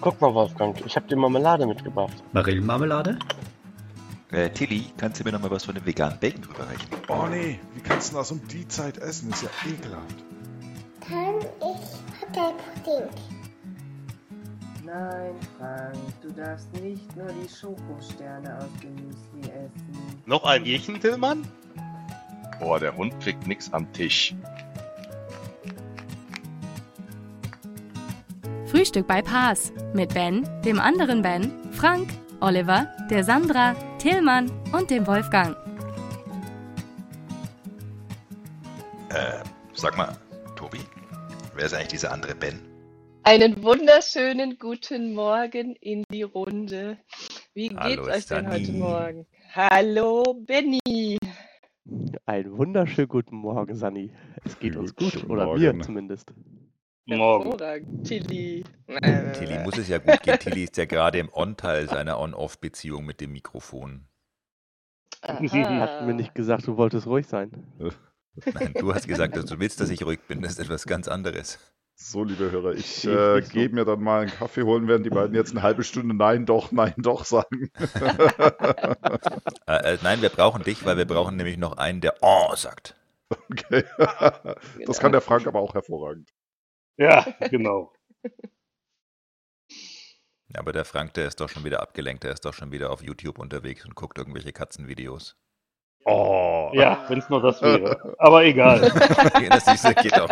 Guck mal, Wolfgang, ich habe dir Marmelade mitgebracht. Marillenmarmelade? Äh, Tilly, kannst du mir noch mal was von dem veganen Bacon rüberreichen? Oh nee, wie kannst du das um die Zeit essen? Ist ja ekelhaft. Kann ich Hotelpudding? Nein, Frank, du darfst nicht nur die Schokosterne aus dem Müsli essen. Noch ein Jächen, Tillmann? Boah, der Hund kriegt nix am Tisch. Frühstück bei Paas mit Ben, dem anderen Ben, Frank, Oliver, der Sandra, Tillmann und dem Wolfgang. Äh, sag mal, Tobi, wer ist eigentlich dieser andere Ben? Einen wunderschönen guten Morgen in die Runde. Wie Hallo, geht's euch denn heute. Morgen? Hallo, Benny. Einen wunderschönen guten Morgen, Sani. Es geht uns gut, Guten oder Morgen. mir zumindest. Morgen. Hervorragend, Tilly. Tilly muss es ja gut gehen. Tilly ist ja gerade im On-Teil seiner On-Off-Beziehung mit dem Mikrofon. Hatten mir nicht gesagt, du wolltest ruhig sein. Nein, du hast gesagt, dass du willst, dass ich ruhig bin. Das ist etwas ganz anderes. So, liebe Hörer, ich äh, gehe mir dann mal einen Kaffee holen, während die beiden jetzt eine halbe Stunde Nein, doch, Nein, doch sagen. Äh, äh, nein, wir brauchen dich, weil wir brauchen nämlich noch einen, der Oh sagt. okay. Genau. Das kann der Frank aber auch hervorragend. Ja, genau. Aber der Frank, der ist doch schon wieder abgelenkt. Der ist doch schon wieder auf YouTube unterwegs und guckt irgendwelche Katzenvideos. Oh. Ja, wenn es nur das wäre. Aber egal. das Süße geht auch.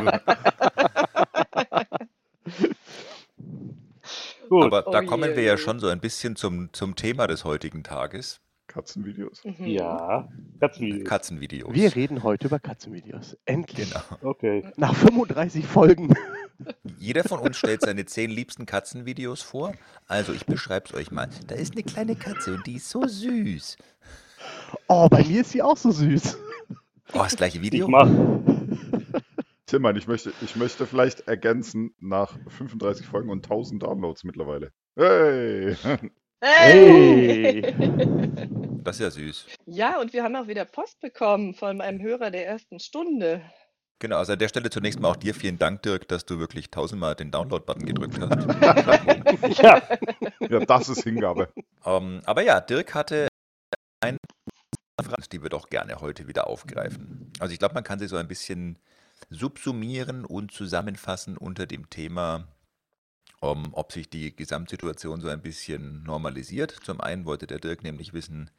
Gut. Aber da Oh kommen je, wir ja schon so ein bisschen zum, zum Thema des heutigen Tages. Katzenvideos. Mhm. Ja, Katzenvideos. Katzenvideos. Wir reden heute über Katzenvideos. Endlich. Genau. Okay. Nach 35 Folgen. Jeder von uns stellt seine zehn liebsten Katzenvideos vor. Also, ich beschreibe es euch mal. Da ist eine kleine Katze und die ist so süß. Oh, bei mir ist sie auch so süß. Oh, das gleiche Ich Video? mach. Tillmann, ich möchte, ich möchte vielleicht ergänzen, nach 35 Folgen und 1000 Downloads mittlerweile. Hey! Hey! Das ist ja süß. Ja, und wir haben auch wieder Post bekommen von einem Hörer der ersten Stunde. Genau, also an der Stelle zunächst mal auch dir vielen Dank, Dirk, dass du wirklich tausendmal den Download-Button gedrückt hast. Ja, Ja, das ist Hingabe. ähm, aber ja, Dirk hatte eine Frage, die wir doch gerne heute wieder aufgreifen. Also ich glaube, man kann sie so ein bisschen subsumieren und zusammenfassen unter dem Thema, um, ob sich die Gesamtsituation so ein bisschen normalisiert. Zum einen wollte der Dirk nämlich wissen,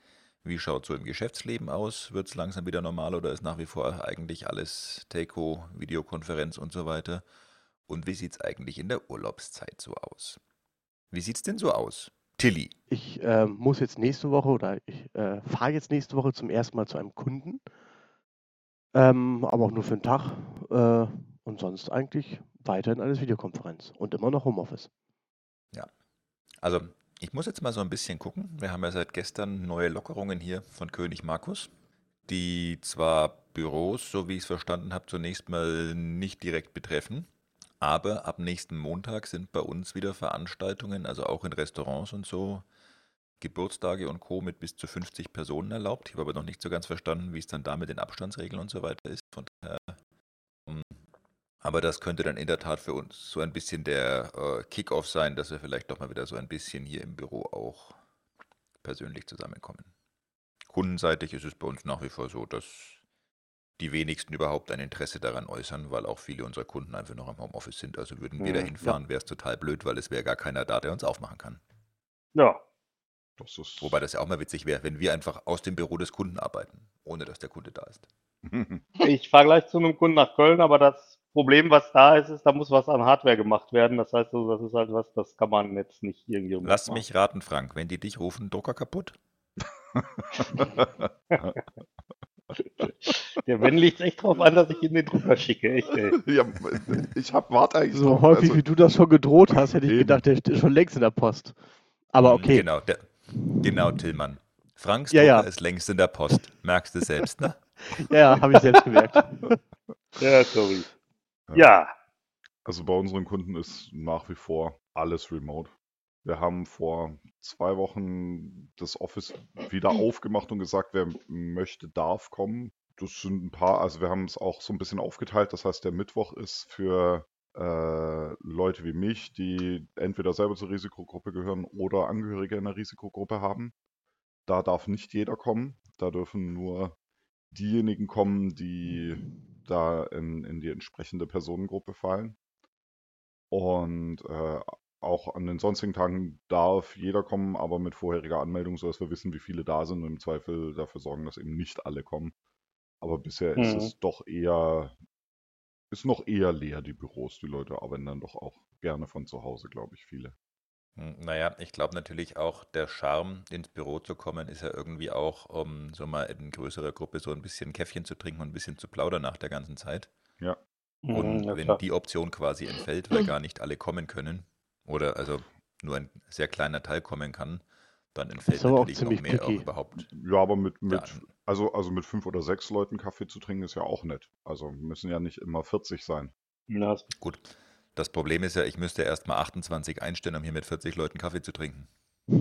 wie schaut so im Geschäftsleben aus? Wird es langsam wieder normal oder ist nach wie vor eigentlich alles Take-Home, Videokonferenz und so weiter? Und wie sieht es eigentlich in der Urlaubszeit so aus? Wie sieht es denn so aus? Tilly. Ich äh, muss jetzt nächste Woche oder ich äh, fahre jetzt nächste Woche zum ersten Mal zu einem Kunden. Ähm, aber auch nur für einen Tag. Äh, und sonst eigentlich weiterhin alles Videokonferenz und immer noch Homeoffice. Also, ich muss jetzt mal so ein bisschen gucken. Wir haben ja seit gestern neue Lockerungen hier von König Markus, die zwar Büros, so wie ich es verstanden habe, zunächst mal nicht direkt betreffen, aber ab nächsten Montag sind bei uns wieder Veranstaltungen, also auch in Restaurants und so, Geburtstage und Co. mit bis zu 50 Personen erlaubt. Ich habe aber noch nicht so ganz verstanden, wie es dann da mit den Abstandsregeln und so weiter ist. Von daher, ähm, aber das könnte dann in der Tat für uns so ein bisschen der äh, Kick-off sein, dass wir vielleicht doch mal wieder so ein bisschen hier im Büro auch persönlich zusammenkommen. Kundenseitig ist es bei uns nach wie vor so, dass die wenigsten überhaupt ein Interesse daran äußern, weil auch viele unserer Kunden einfach noch im Homeoffice sind. Also würden wir da Mhm, hinfahren, wäre es total blöd, weil es wäre gar keiner da, der uns aufmachen kann. ja. Das ist. Wobei das ja auch mal witzig wäre, wenn wir einfach aus dem Büro des Kunden arbeiten, ohne dass der Kunde da ist. Ich fahre gleich zu einem Kunden nach Köln, aber das Problem, was da ist, ist, da muss was an Hardware gemacht werden. Das heißt, also, das ist halt was, das kann man jetzt nicht irgendwie remote Lass machen. mich raten, Frank, wenn die dich rufen, Drucker kaputt? Der Ben liegt echt drauf an, dass ich ihn den Drucker schicke. Echt, ja, ich hab, warte eigentlich So drauf, häufig also- wie du das schon gedroht hast, hätte ich Eben. gedacht, der steht schon längst in der Post. Aber okay. Genau, der, genau, Tillmann. Franks Ja, Drucker ja. ist längst in der Post. Merkst du selbst, ne? Ja, ja, habe ich selbst gemerkt. Ja, sorry. Ja, Also bei unseren Kunden ist nach wie vor alles remote. Wir haben vor zwei Wochen das Office wieder aufgemacht und gesagt, wer möchte, darf kommen. Das sind ein paar, also wir haben es auch so ein bisschen aufgeteilt. Das heißt, der Mittwoch ist für äh, Leute wie mich, die entweder selber zur Risikogruppe gehören oder Angehörige in der Risikogruppe haben. Da darf nicht jeder kommen. Da dürfen nur diejenigen kommen, die da in, in die entsprechende Personengruppe fallen. Und äh, auch an den sonstigen Tagen darf jeder kommen, aber mit vorheriger Anmeldung, sodass wir wissen, wie viele da sind und im Zweifel dafür sorgen, dass eben nicht alle kommen. Aber bisher ist Mhm. es doch eher, ist noch eher leer, die Büros. Die Leute arbeiten dann doch auch gerne von zu Hause, glaube ich, viele. Hm, Naja, ich glaube natürlich auch, der Charme, ins Büro zu kommen, ist ja irgendwie auch, um so mal in größerer Gruppe so ein bisschen Käffchen zu trinken und ein bisschen zu plaudern nach der ganzen Zeit. Ja. Und Mhm, ja, wenn klar. die Option quasi entfällt, weil gar nicht alle kommen können, oder also nur ein sehr kleiner Teil kommen kann, dann entfällt aber auch natürlich noch ziemlich mehr auch picky. überhaupt. Ja, aber mit, mit, also, also mit fünf oder sechs Leuten Kaffee zu trinken ist ja auch nett. Also müssen ja nicht immer 40 sein. Ja, das- Gut. Das Problem ist ja, ich müsste erst mal 28 einstellen, um hier mit 40 Leuten Kaffee zu trinken.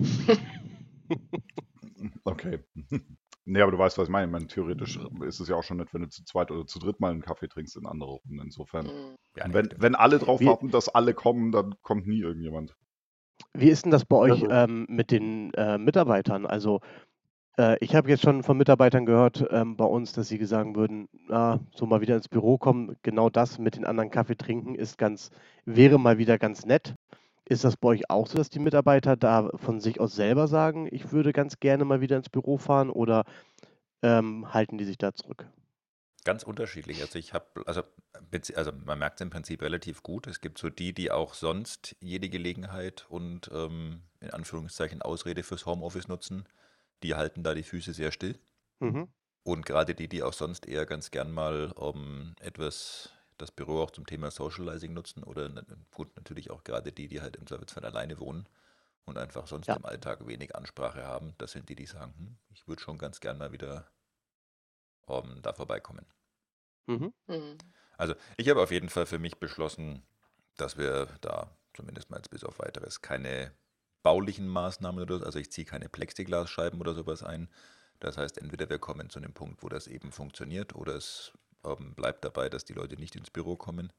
Okay. Nee, aber du weißt, was ich meine. Ich meine, theoretisch ist es ja auch schon nett, wenn du zu zweit oder zu dritt mal einen Kaffee trinkst in andere Runden. Insofern. Ja, wenn, wenn alle drauf Wie- warten, dass alle kommen, dann kommt nie irgendjemand. Wie ist denn das bei euch Also- ähm, mit den äh, Mitarbeitern? Also ich habe jetzt schon von Mitarbeitern gehört ähm, bei uns, dass sie sagen würden, na, so mal wieder ins Büro kommen, genau das mit den anderen Kaffee trinken ist ganz, wäre mal wieder ganz nett. Ist das bei euch auch so, dass die Mitarbeiter da von sich aus selber sagen, ich würde ganz gerne mal wieder ins Büro fahren oder ähm, halten die sich da zurück? Ganz unterschiedlich. Also ich habe, also, also man merkt es im Prinzip relativ gut. Es gibt so die, die auch sonst jede Gelegenheit und ähm, in Anführungszeichen Ausrede fürs Homeoffice nutzen. Die halten da die Füße sehr still. Mhm. Und gerade die, die auch sonst eher ganz gern mal um, etwas das Büro auch zum Thema Socializing nutzen oder gut, natürlich auch gerade die, die halt im Zweifelsfall alleine wohnen und einfach sonst Ja. im Alltag wenig Ansprache haben. Das sind die, die sagen, hm, ich würde schon ganz gern mal wieder um, da vorbeikommen. Mhm. Mhm. Also ich habe auf jeden Fall für mich beschlossen, dass wir da zumindest mal jetzt bis auf weiteres keine baulichen Maßnahmen oder so, also ich ziehe keine Plexiglasscheiben oder sowas ein. Das heißt, entweder wir kommen zu einem Punkt, wo das eben funktioniert, oder es ähm, bleibt dabei, dass die Leute nicht ins Büro kommen.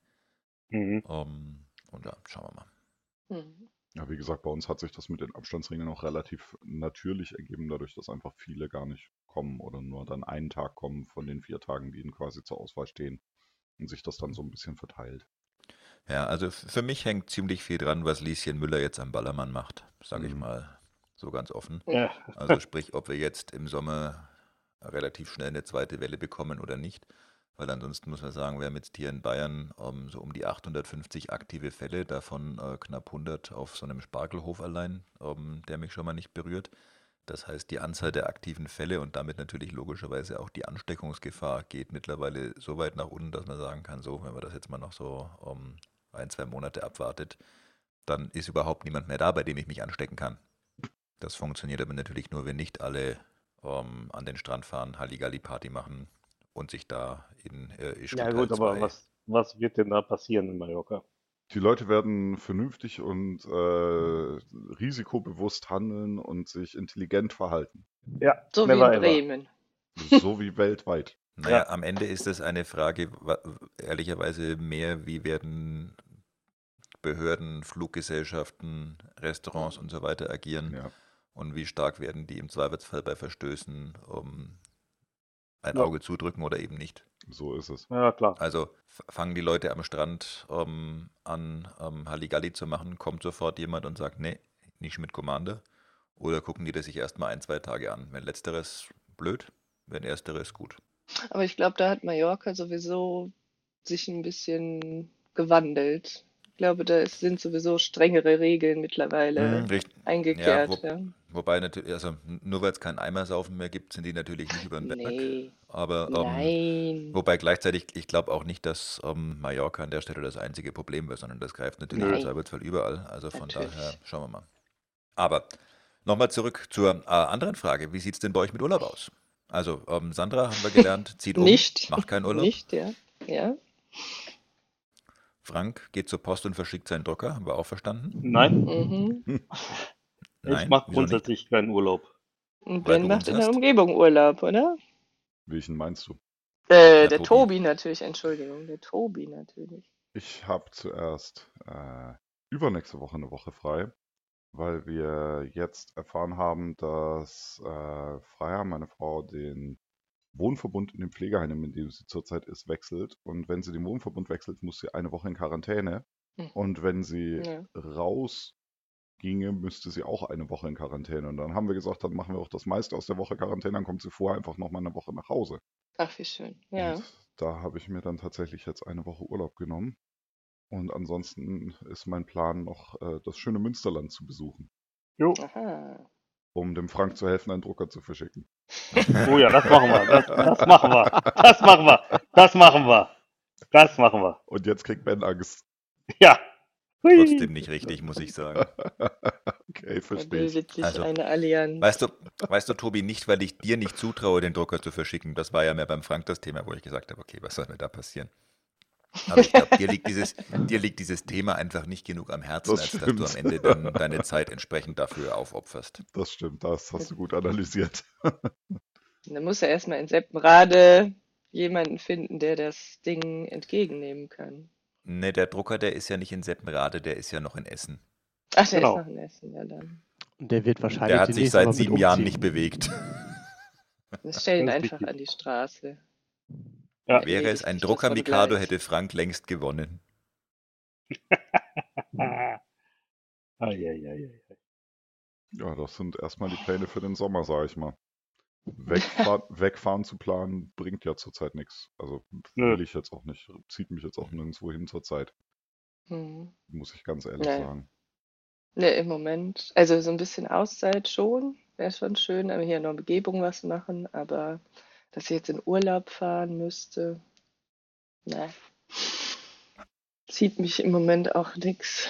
Mhm. Ähm, und ja, schauen wir mal. Mhm. Ja, wie gesagt, bei uns hat sich das mit den Abstandsregeln auch relativ natürlich ergeben, dadurch, dass einfach viele gar nicht kommen oder nur dann einen Tag kommen von den vier Tagen, die ihnen quasi zur Auswahl stehen und sich das dann so ein bisschen verteilt. Ja, also für mich hängt ziemlich viel dran, was Lieschen Müller jetzt am Ballermann macht, sage ich Mhm. mal so ganz offen. Ja. Also sprich, ob wir jetzt im Sommer relativ schnell eine zweite Welle bekommen oder nicht. Weil ansonsten muss man sagen, wir haben jetzt hier in Bayern ähm, so um die 850 aktive Fälle, davon äh, knapp 100 auf so einem Spargelhof allein, ähm, der mich schon mal nicht berührt. Das heißt, die Anzahl der aktiven Fälle und damit natürlich logischerweise auch die Ansteckungsgefahr geht mittlerweile so weit nach unten, dass man sagen kann, so, wenn man das jetzt mal noch so um ein, zwei Monate abwartet, dann ist überhaupt niemand mehr da, bei dem ich mich anstecken kann. Das funktioniert aber natürlich nur, wenn nicht alle ähm, an den Strand fahren, Halligalli-Party machen und sich da in äh, Ischgl Ja gut, aber 2 was, was wird denn da passieren in Mallorca? Die Leute werden vernünftig und äh, risikobewusst handeln und sich intelligent verhalten. Ja, So wie in ever. Bremen. So wie weltweit. Naja, Ja. am Ende ist es eine Frage, wa- ehrlicherweise mehr, wie werden Behörden, Fluggesellschaften, Restaurants und so weiter agieren Ja. und wie stark werden die im Zweifelsfall bei Verstößen um ein Ja. Auge zudrücken oder eben nicht. So ist es. Ja, klar. Also fangen die Leute am Strand ähm, an, ähm, Halligalli zu machen, kommt sofort jemand und sagt, nee, nicht mit Commander. Oder gucken die das sich erstmal ein, zwei Tage an. Wenn letzteres blöd, wenn ersteres gut. Aber ich glaube, da hat Mallorca sowieso sich ein bisschen gewandelt. Ich glaube, da sind sowieso strengere Regeln mittlerweile Mhm, eingekehrt. wo- Ja, Wobei natürlich, also nur weil es kein Eimersaufen mehr gibt, sind die natürlich nicht über den Berg. Nee, Aber ähm, nein. wobei gleichzeitig, ich glaube auch nicht, dass ähm, Mallorca an der Stelle das einzige Problem wird, sondern das greift natürlich im Nein. Zweifelsfall überall. Also von Natürlich. daher schauen wir mal. Aber nochmal zurück zur äh, anderen Frage. Wie sieht es denn bei euch mit Urlaub aus? Also ähm, Sandra, haben wir gelernt, zieht um, Nicht. macht keinen Urlaub. Nicht, ja. Ja. Frank geht zur Post und verschickt seinen Drucker, haben wir auch verstanden? Nein, Mhm. ich mache wieso nicht? grundsätzlich keinen Urlaub. Und Ben macht in der hast. Umgebung Urlaub, oder? Welchen meinst du? Äh, Ja, der Tobi. Tobi natürlich, Entschuldigung, der Tobi natürlich. Ich habe zuerst äh, übernächste Woche eine Woche frei, weil wir jetzt erfahren haben, dass äh, Freya, meine Frau, den Wohnverbund in dem Pflegeheim, in dem sie zurzeit ist, wechselt. Und wenn sie den Wohnverbund wechselt, muss sie eine Woche in Quarantäne. Hm. Und wenn sie Ja. raus ginge, müsste sie auch eine Woche in Quarantäne. Und dann haben wir gesagt, dann machen wir auch das meiste aus der Woche Quarantäne, dann kommt sie vorher einfach nochmal eine Woche nach Hause. Ach, wie schön. Ja. Und da habe ich mir dann tatsächlich jetzt eine Woche Urlaub genommen. Und ansonsten ist mein Plan noch, äh, das schöne Münsterland zu besuchen, Jo. Aha. um dem Frank zu helfen, einen Drucker zu verschicken. Oh ja, das machen wir. Das, das machen wir. Das machen wir. Das machen wir. Das machen wir. Und jetzt kriegt Ben Angst. Ja. Hui. Trotzdem nicht richtig, muss ich sagen. okay, Er verstehe sich Also, eine Allianz. Weißt du, weißt du, Tobi, nicht, weil ich dir nicht zutraue, den Drucker zu verschicken. Das war ja mehr beim Frank das Thema, wo ich gesagt habe, okay, was soll mir da passieren? Aber ich glaube, dir, liegt dieses, dir liegt dieses Thema einfach nicht genug am Herzen, Das als dass du am stimmt. Ende dann deine Zeit entsprechend dafür aufopferst. Das stimmt, das hast du gut analysiert. Dann muss er erstmal in Seppenrade jemanden finden, der das Ding entgegennehmen kann. Ne, der Drucker, der ist ja nicht in Seppenrade, der ist ja noch in Essen. Ach, der Genau. ist noch in Essen, ja dann. Und der wird wahrscheinlich Der hat sich seit sieben Jahren nicht bewegt. Wir stellen ihn Das einfach an die Straße. Ja. Wäre es ein Drucker Mikado, gleich. hätte Frank längst gewonnen. Ja, das sind erstmal die Pläne für den Sommer, sage ich mal. Wegfahr wegfahren zu planen bringt ja zurzeit nichts. Also will ich jetzt auch nicht. Zieht mich jetzt auch nirgendwo hin zurzeit, Hm. muss ich ganz ehrlich Nee. sagen. Ne, im Moment. Also so ein bisschen Auszeit schon. Wäre schon schön, aber hier in der Umgebung was machen. Aber dass ich jetzt in Urlaub fahren müsste, ne. Zieht mich im Moment auch nix.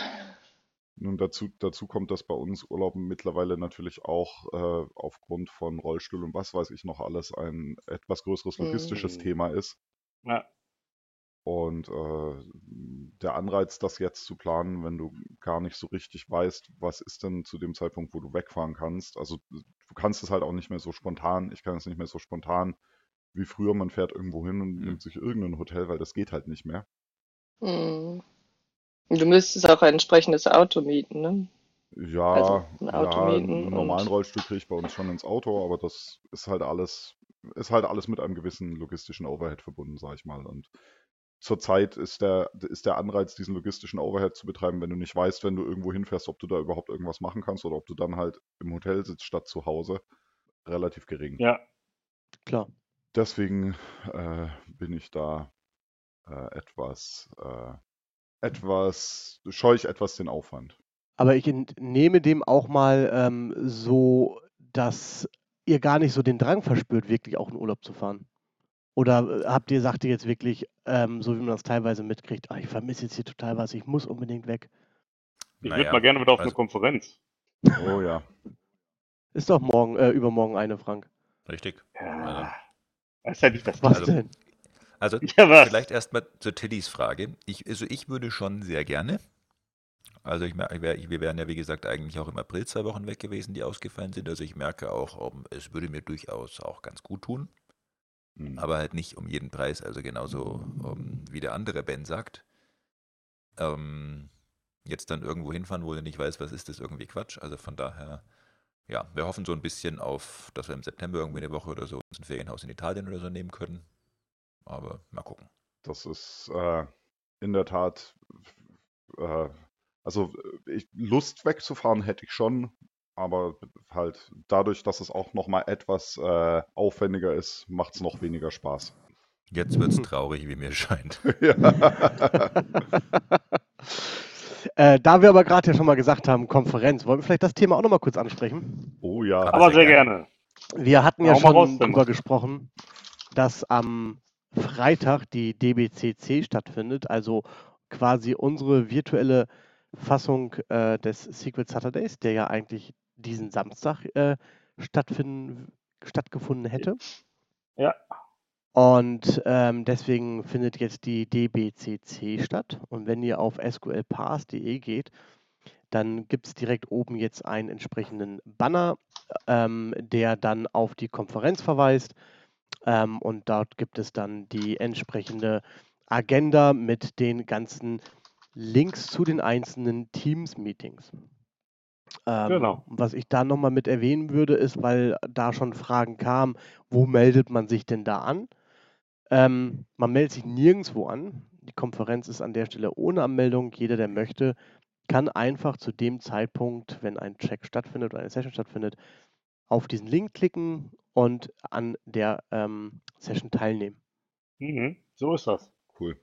Nun, dazu, dazu kommt, dass bei uns Urlauben mittlerweile natürlich auch äh, aufgrund von Rollstuhl und was weiß ich noch alles ein etwas größeres logistisches Mhm. Thema ist. Ja. Und äh, der Anreiz, das jetzt zu planen, wenn du gar nicht so richtig weißt, was ist denn zu dem Zeitpunkt, wo du wegfahren kannst. Also du kannst es halt auch nicht mehr so spontan. Ich kann es nicht mehr so spontan wie früher. Man fährt irgendwo hin und Mhm. nimmt sich irgendein Hotel, weil das geht halt nicht mehr. Hm. Und Du müsstest auch ein entsprechendes Auto mieten, ne? Ja, Also ein Auto ja, mieten einen normalen und- Rollstuhl kriege ich bei uns schon ins Auto, aber das ist halt alles, ist halt alles mit einem gewissen logistischen Overhead verbunden, sag ich mal. Und zurzeit ist der, ist der Anreiz, diesen logistischen Overhead zu betreiben, wenn du nicht weißt, wenn du irgendwo hinfährst, ob du da überhaupt irgendwas machen kannst oder ob du dann halt im Hotel sitzt statt zu Hause, relativ gering. Ja. Klar. Deswegen äh, bin ich da äh, etwas, äh, etwas, scheue ich etwas den Aufwand. Aber ich entnehme dem auch mal ähm, so, dass ihr gar nicht so den Drang verspürt, wirklich auch in Urlaub zu fahren. Oder äh, habt ihr, sagt ihr jetzt wirklich, ähm, so wie man das teilweise mitkriegt, ah, ich vermisse jetzt hier total was, ich muss unbedingt weg. Ich Naja, würde mal gerne wieder auf also- eine Konferenz. Oh ja. Ist doch morgen, äh, übermorgen eine, Frank. Richtig. Ja. Das ist ja nicht das Was Also- denn? Also Ja, was? vielleicht erstmal zu Tillys Frage. Ich, also ich würde schon sehr gerne. Also ich merke, wir wären ja wie gesagt eigentlich auch im April zwei Wochen weg gewesen, die ausgefallen sind. Also ich merke auch, es würde mir durchaus auch ganz gut tun. Hm. aber halt nicht um jeden Preis, also genauso um, wie der andere Ben sagt. Ähm, jetzt dann irgendwo hinfahren, wo er nicht weiß, was ist das, irgendwie Quatsch. Also von daher, ja, wir hoffen so ein bisschen auf, dass wir im September irgendwie eine Woche oder so uns ein Ferienhaus in Italien oder so nehmen können. Aber mal gucken. Das ist äh, in der Tat, äh, also äh, ich, Lust wegzufahren hätte ich schon, aber halt dadurch, dass es auch nochmal etwas äh, aufwendiger ist, macht es noch weniger Spaß. Jetzt wird's traurig, wie mir scheint. ja. Äh, da wir aber gerade ja schon mal gesagt haben, Konferenz, wollen wir vielleicht das Thema auch nochmal kurz ansprechen? Oh ja. Aber Aber sehr sehr gerne. Wir hatten ja raus schon darüber gesprochen, dass am Freitag die DBCC stattfindet, also quasi unsere virtuelle Fassung äh, des Secret Saturdays, der ja eigentlich diesen Samstag äh, stattfinden, stattgefunden hätte. Ja. Und ähm, deswegen findet jetzt die DBCC statt. Und wenn ihr auf sqlpass.de geht, dann gibt es direkt oben jetzt einen entsprechenden Banner, ähm, der dann auf die Konferenz verweist. Ähm, und dort gibt es dann die entsprechende Agenda mit den ganzen Links zu den einzelnen Teams-Meetings. Ähm, Genau. Was ich da nochmal mit erwähnen würde, ist, weil da schon Fragen kamen, wo meldet man sich denn da an? Ähm, man meldet sich nirgendwo an. Die Konferenz ist an der Stelle ohne Anmeldung. Jeder, der möchte, kann einfach zu dem Zeitpunkt, wenn ein Check stattfindet oder eine Session stattfindet, auf diesen Link klicken und an der ähm, Session teilnehmen. Mhm, so ist das. Cool.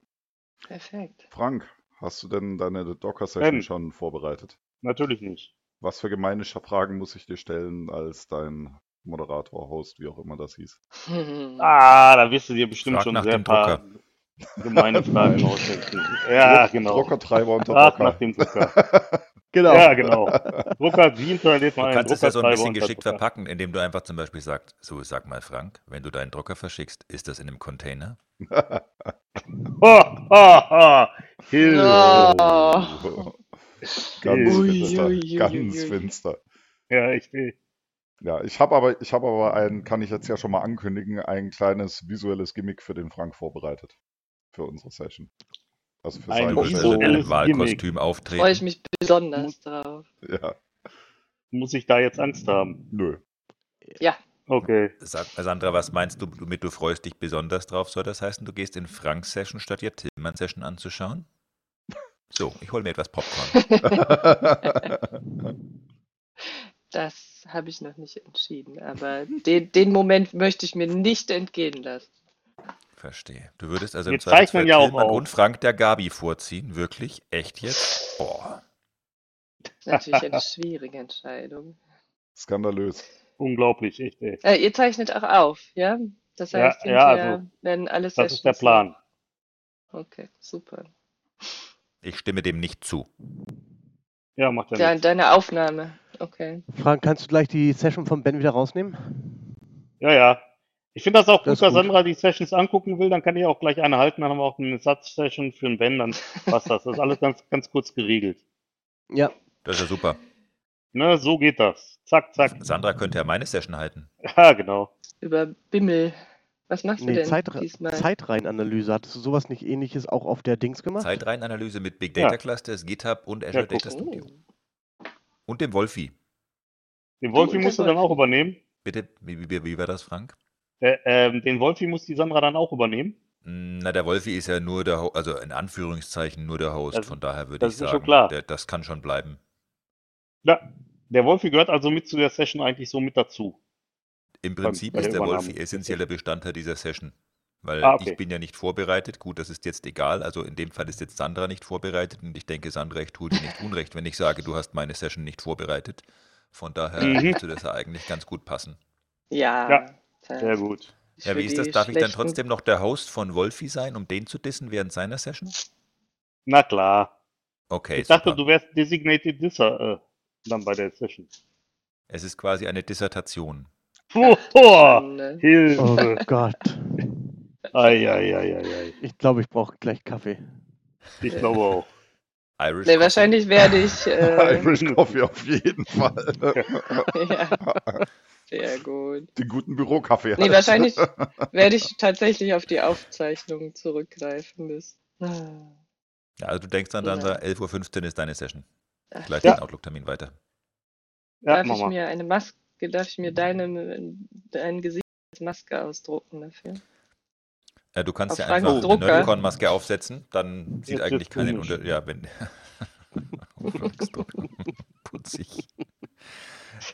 Perfekt. Frank, hast du denn deine Docker-Session Ben. schon vorbereitet? Natürlich nicht. Was für gemeine Fragen muss ich dir stellen als dein Moderator, Host, wie auch immer das hieß? Ah, da wirst du dir bestimmt Frag schon nach sehr paar gemeine Fragen ausdenken. Ja, genau. Druckertreiber unter Frag Docker. nach dem Drucker. Genau. Ja, genau. Drucker, wie installiert man Du kannst es ja so ein bisschen geschickt Drucker? verpacken, indem du einfach zum Beispiel sagst, so sag mal Frank, wenn du deinen Drucker verschickst, ist das in einem Container? Ha, ha, ha. Hilfe. Ganz Ui, finster, ui, ui, ganz ui. finster. Ja, ich will. Ja, ich habe aber, ich habe aber ein, kann ich jetzt ja schon mal ankündigen, ein kleines visuelles Gimmick für den Frank vorbereitet. Für unsere Session. Also für Ein seine Wahlkostüm Freue auftreten. ich mich besonders drauf. Ja, Muss ich da jetzt Angst haben? nö. Okay. Sag, Sandra, was meinst du, mit du freust dich besonders drauf? Soll das heißen, du gehst in Franks Session, statt dir Tillmanns Session anzuschauen? So, ich hole mir etwas Popcorn. Das habe ich noch nicht entschieden, aber den, den Moment möchte ich mir nicht entgehen lassen. Verstehe. Du würdest also Wir im Zweifelsfall ja Tillmann und Frank der Gabi vorziehen. Wirklich? Echt jetzt? Boah. Das ist natürlich eine schwierige Entscheidung. Skandalös. Unglaublich, echt, ey. Äh, ihr zeichnet auch auf, ja? Das Ja, heißt, ja, hinterher also, werden alle Das ist der Plan. Okay, super. Ich stimme dem nicht zu. Ja, macht ja Ja, nichts. deine Aufnahme. Okay. Frank, kannst du gleich die Session von Ben wieder rausnehmen? Ja, ja. Ich finde das auch Das gut, ist dass gut. Sandra die Sessions angucken will, dann kann ich auch gleich eine halten, dann haben wir auch eine Satzsession für den Ben, dann passt das. Das ist alles ganz, ganz kurz geregelt. Ja. Das ist ja super. Ne, so geht das. Zack, zack. Sandra könnte ja meine Session halten. Ja, genau. Über Bimmel. Was machst du Nee, denn Zeit, diesmal? Zeitreihenanalyse. Hattest du sowas nicht ähnliches auch auf der Dings gemacht? Zeitreihenanalyse mit Big Ja. Data Clusters, GitHub und Azure Ja. Data Studio. Oh. Und dem Wolfi. Den Wolfi musst du dann auch übernehmen. Bitte, wie, wie, wie war das, Frank? Äh, ähm, den Wolfi muss die Sandra dann auch übernehmen. Mm, Na, der Wolfi ist ja nur der, Ho also in Anführungszeichen nur der Host. Das- Von daher würde das ich sagen, schon klar. Der, das kann schon bleiben. Ja, der Wolfi gehört also mit zu der Session eigentlich so mit dazu. Im Prinzip ist der. Wolfi essentieller Bestandteil dieser Session. Weil Ah, okay. ich bin ja nicht vorbereitet. Gut, das ist jetzt egal. Also in dem Fall ist jetzt Sandra nicht vorbereitet. Und ich denke, Sandra, ich tue dir nicht unrecht, wenn ich sage, du hast meine Session nicht vorbereitet. Von daher Mhm. müsste das ja eigentlich ganz gut passen. Ja. Ja, Sehr gut. Ja, wie ist das? Darf ich dann trotzdem noch der Host von Wolfi sein, um den zu dissen während seiner Session? Na klar. Okay, ich dachte, super. du wärst Designated Disser äh, dann bei der Session. Es ist quasi eine Dissertation. Boah. Hilfe. Oh Gott. Eieieiei. Ich glaube, ich brauche gleich Kaffee. Ich glaube auch. Irish Nee, Coffee. wahrscheinlich werde ich. Äh, Irish Coffee auf jeden Fall. ja, sehr gut. Den guten Bürokaffee. Nee, wahrscheinlich werde ich tatsächlich auf die Aufzeichnung zurückgreifen müssen. Ja, also du denkst dann, Ja. Sandra, 11.15 Uhr ist deine Session. Gleich Ja. den Outlook-Termin weiter. Ja, darf ich mir eine Maske, darf ich mir deine, dein Gesicht als Maske ausdrucken dafür? Äh, du kannst Auf ja einfach eine Drucker. Nerdicon-Maske aufsetzen, dann sieht Jetzt eigentlich keinen komisch. Unter... Ja, wenn... Putzig.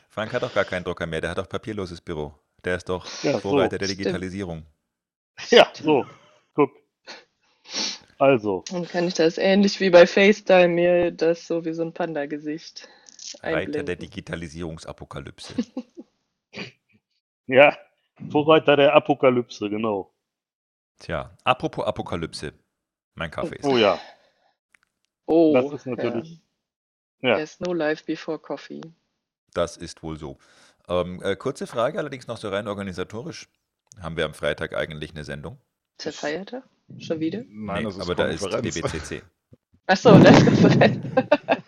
Frank hat doch gar keinen Drucker mehr, der hat doch papierloses Büro. Der ist doch Ja, so. Vorreiter der Stimmt. Digitalisierung. Ja, so. Guck. Also, Dann kann ich das ähnlich wie bei FaceTime mir das so wie so ein Panda-Gesicht Reiter der einblenden. Digitalisierungsapokalypse. ja, Vorreiter der Apokalypse, genau. Tja, apropos Apokalypse. Mein Kaffee ist. Oh ja, Oh, das ist natürlich. ja. Ja, There's no life before coffee. Das ist wohl so. Ähm, äh, kurze Frage, allerdings noch so rein organisatorisch. Haben wir am Freitag eigentlich eine Sendung? Ist der Feiertag? Schon wieder? Nein, Nee, das ist aber da ist Konferenz. DBCC. Achso, Live-Konferenz.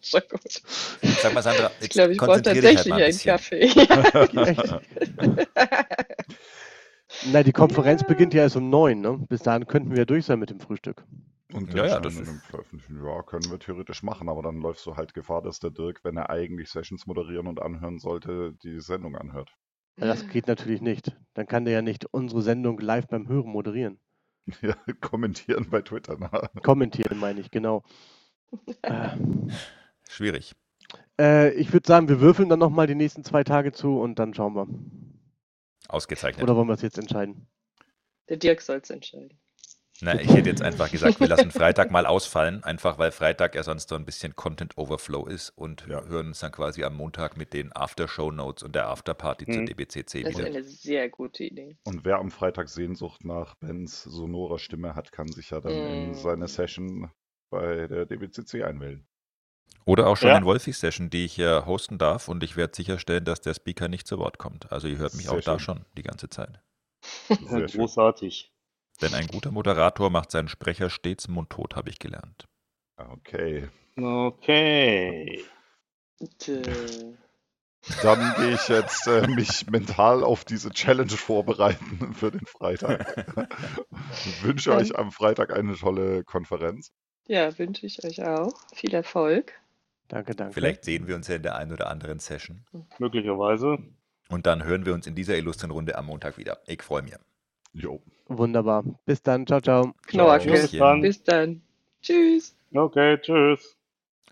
Schon gut. Sag mal, Sandra, Ich jetzt glaube, ich brauche halt tatsächlich ein einen. Kaffee. Echt? Na, die Konferenz beginnt ja erst um neun, ne? Bis dahin könnten wir durch sein mit dem Frühstück. Und Ja, ja, das ist- ja, können wir theoretisch machen, aber dann läufst du halt Gefahr, dass der Dirk, wenn er eigentlich Sessions moderieren und anhören sollte, die Sendung anhört. Ja, das geht natürlich nicht. Dann kann der ja nicht unsere Sendung live beim Hören moderieren. Ja, kommentieren bei Twitter. Na. Kommentieren, meine ich, genau. Äh, Schwierig. äh, ich würde sagen, wir würfeln dann nochmal die nächsten zwei Tage zu und dann schauen wir. Ausgezeichnet. Oder wollen wir es jetzt entscheiden? Der Dirk soll es entscheiden. Na, ich hätte jetzt einfach gesagt, wir lassen Freitag mal ausfallen, einfach weil Freitag ja sonst so ein bisschen Content Overflow ist und Ja. hören uns dann quasi am Montag mit den After-Show Notes und der Afterparty zur Mhm. DBCC Das ist wieder. eine sehr gute Idee. Und wer am Freitag Sehnsucht nach Bens sonorer Stimme hat, kann sich ja dann in Mm. seine Session bei der DBCC einwählen. Oder auch schon Ja. in Wolfis Session, die ich ja hosten darf und ich werde sicherstellen, dass der Speaker nicht zu Wort kommt. Also ihr hört mich Sehr auch da schön. schon die ganze Zeit. Sehr. Großartig. Denn ein guter Moderator macht seinen Sprecher stets mundtot, habe ich gelernt. Okay. Okay. Äh, Dann gehe ich jetzt äh, mich mental auf diese Challenge vorbereiten für den Freitag. Wünsche euch am Freitag eine tolle Konferenz. Ja, wünsche ich euch auch. Viel Erfolg. Danke, danke. Vielleicht sehen wir uns ja in der einen oder anderen Session. Möglicherweise. Und dann hören wir uns in dieser illustren Runde am Montag wieder. Ich freue mich. Jo. Wunderbar. Bis dann. Ciao, ciao. Knorke. Bis dann. Bis dann. Tschüss. Okay, tschüss.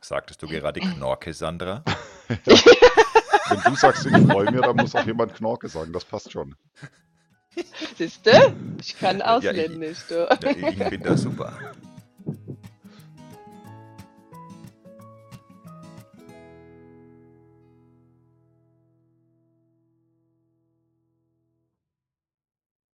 Sagtest du gerade Knorke, Sandra? Wenn du sagst, ich freue mich, dann muss auch jemand Knorke sagen. Das passt schon. Siehste? Ich kann ich- ausländisch, du. Ja, ich finde das super.